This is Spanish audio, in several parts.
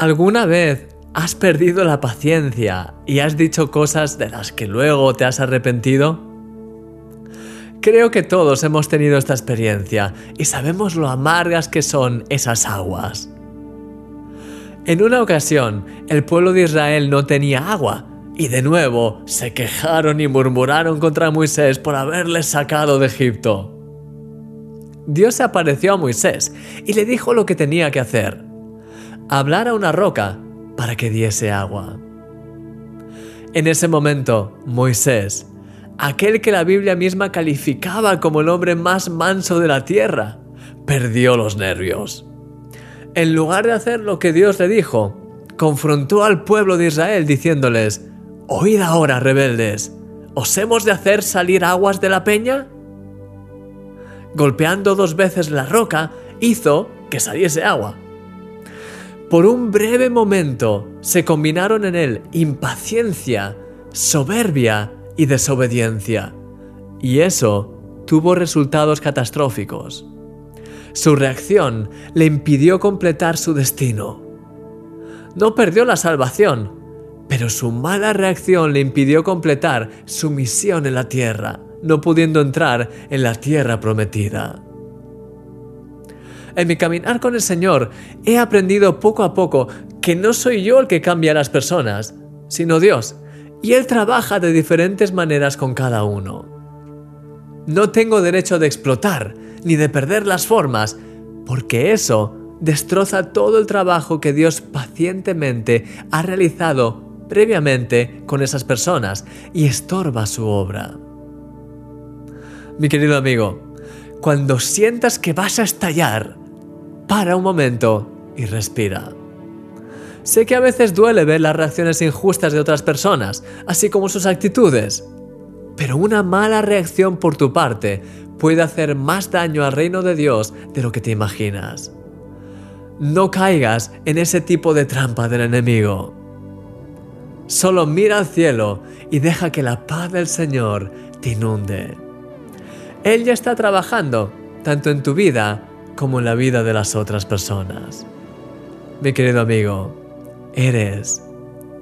¿Alguna vez has perdido la paciencia y has dicho cosas de las que luego te has arrepentido? Creo que todos hemos tenido esta experiencia y sabemos lo amargas que son esas aguas. En una ocasión, el pueblo de Israel no tenía agua y de nuevo se quejaron y murmuraron contra Moisés por haberles sacado de Egipto. Dios se apareció a Moisés y le dijo lo que tenía que hacer hablar a una roca para que diese agua. En ese momento, Moisés, aquel que la Biblia misma calificaba como el hombre más manso de la tierra, perdió los nervios. En lugar de hacer lo que Dios le dijo, confrontó al pueblo de Israel diciéndoles, Oíd ahora, rebeldes, ¿os hemos de hacer salir aguas de la peña? Golpeando dos veces la roca, hizo que saliese agua. Por un breve momento se combinaron en él impaciencia, soberbia y desobediencia. Y eso tuvo resultados catastróficos. Su reacción le impidió completar su destino. No perdió la salvación, pero su mala reacción le impidió completar su misión en la tierra, no pudiendo entrar en la tierra prometida. En mi caminar con el Señor he aprendido poco a poco que no soy yo el que cambia a las personas, sino Dios, y Él trabaja de diferentes maneras con cada uno. No tengo derecho de explotar ni de perder las formas, porque eso destroza todo el trabajo que Dios pacientemente ha realizado previamente con esas personas y estorba su obra. Mi querido amigo, cuando sientas que vas a estallar, para un momento y respira. Sé que a veces duele ver las reacciones injustas de otras personas, así como sus actitudes, pero una mala reacción por tu parte puede hacer más daño al reino de Dios de lo que te imaginas. No caigas en ese tipo de trampa del enemigo. Solo mira al cielo y deja que la paz del Señor te inunde. Él ya está trabajando, tanto en tu vida como en la vida de las otras personas. Mi querido amigo, eres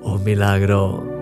un milagro.